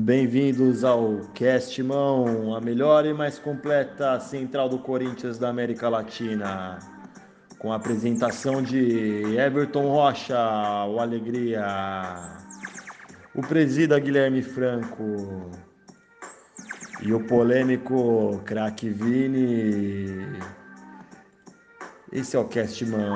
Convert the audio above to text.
Bem-vindos ao Cast Mão, a melhor e mais completa central do Corinthians da América Latina. Com a apresentação de Everton Rocha, o Alegria, o presida Guilherme Franco e o polêmico craque Vini. Esse é o Cast Mão.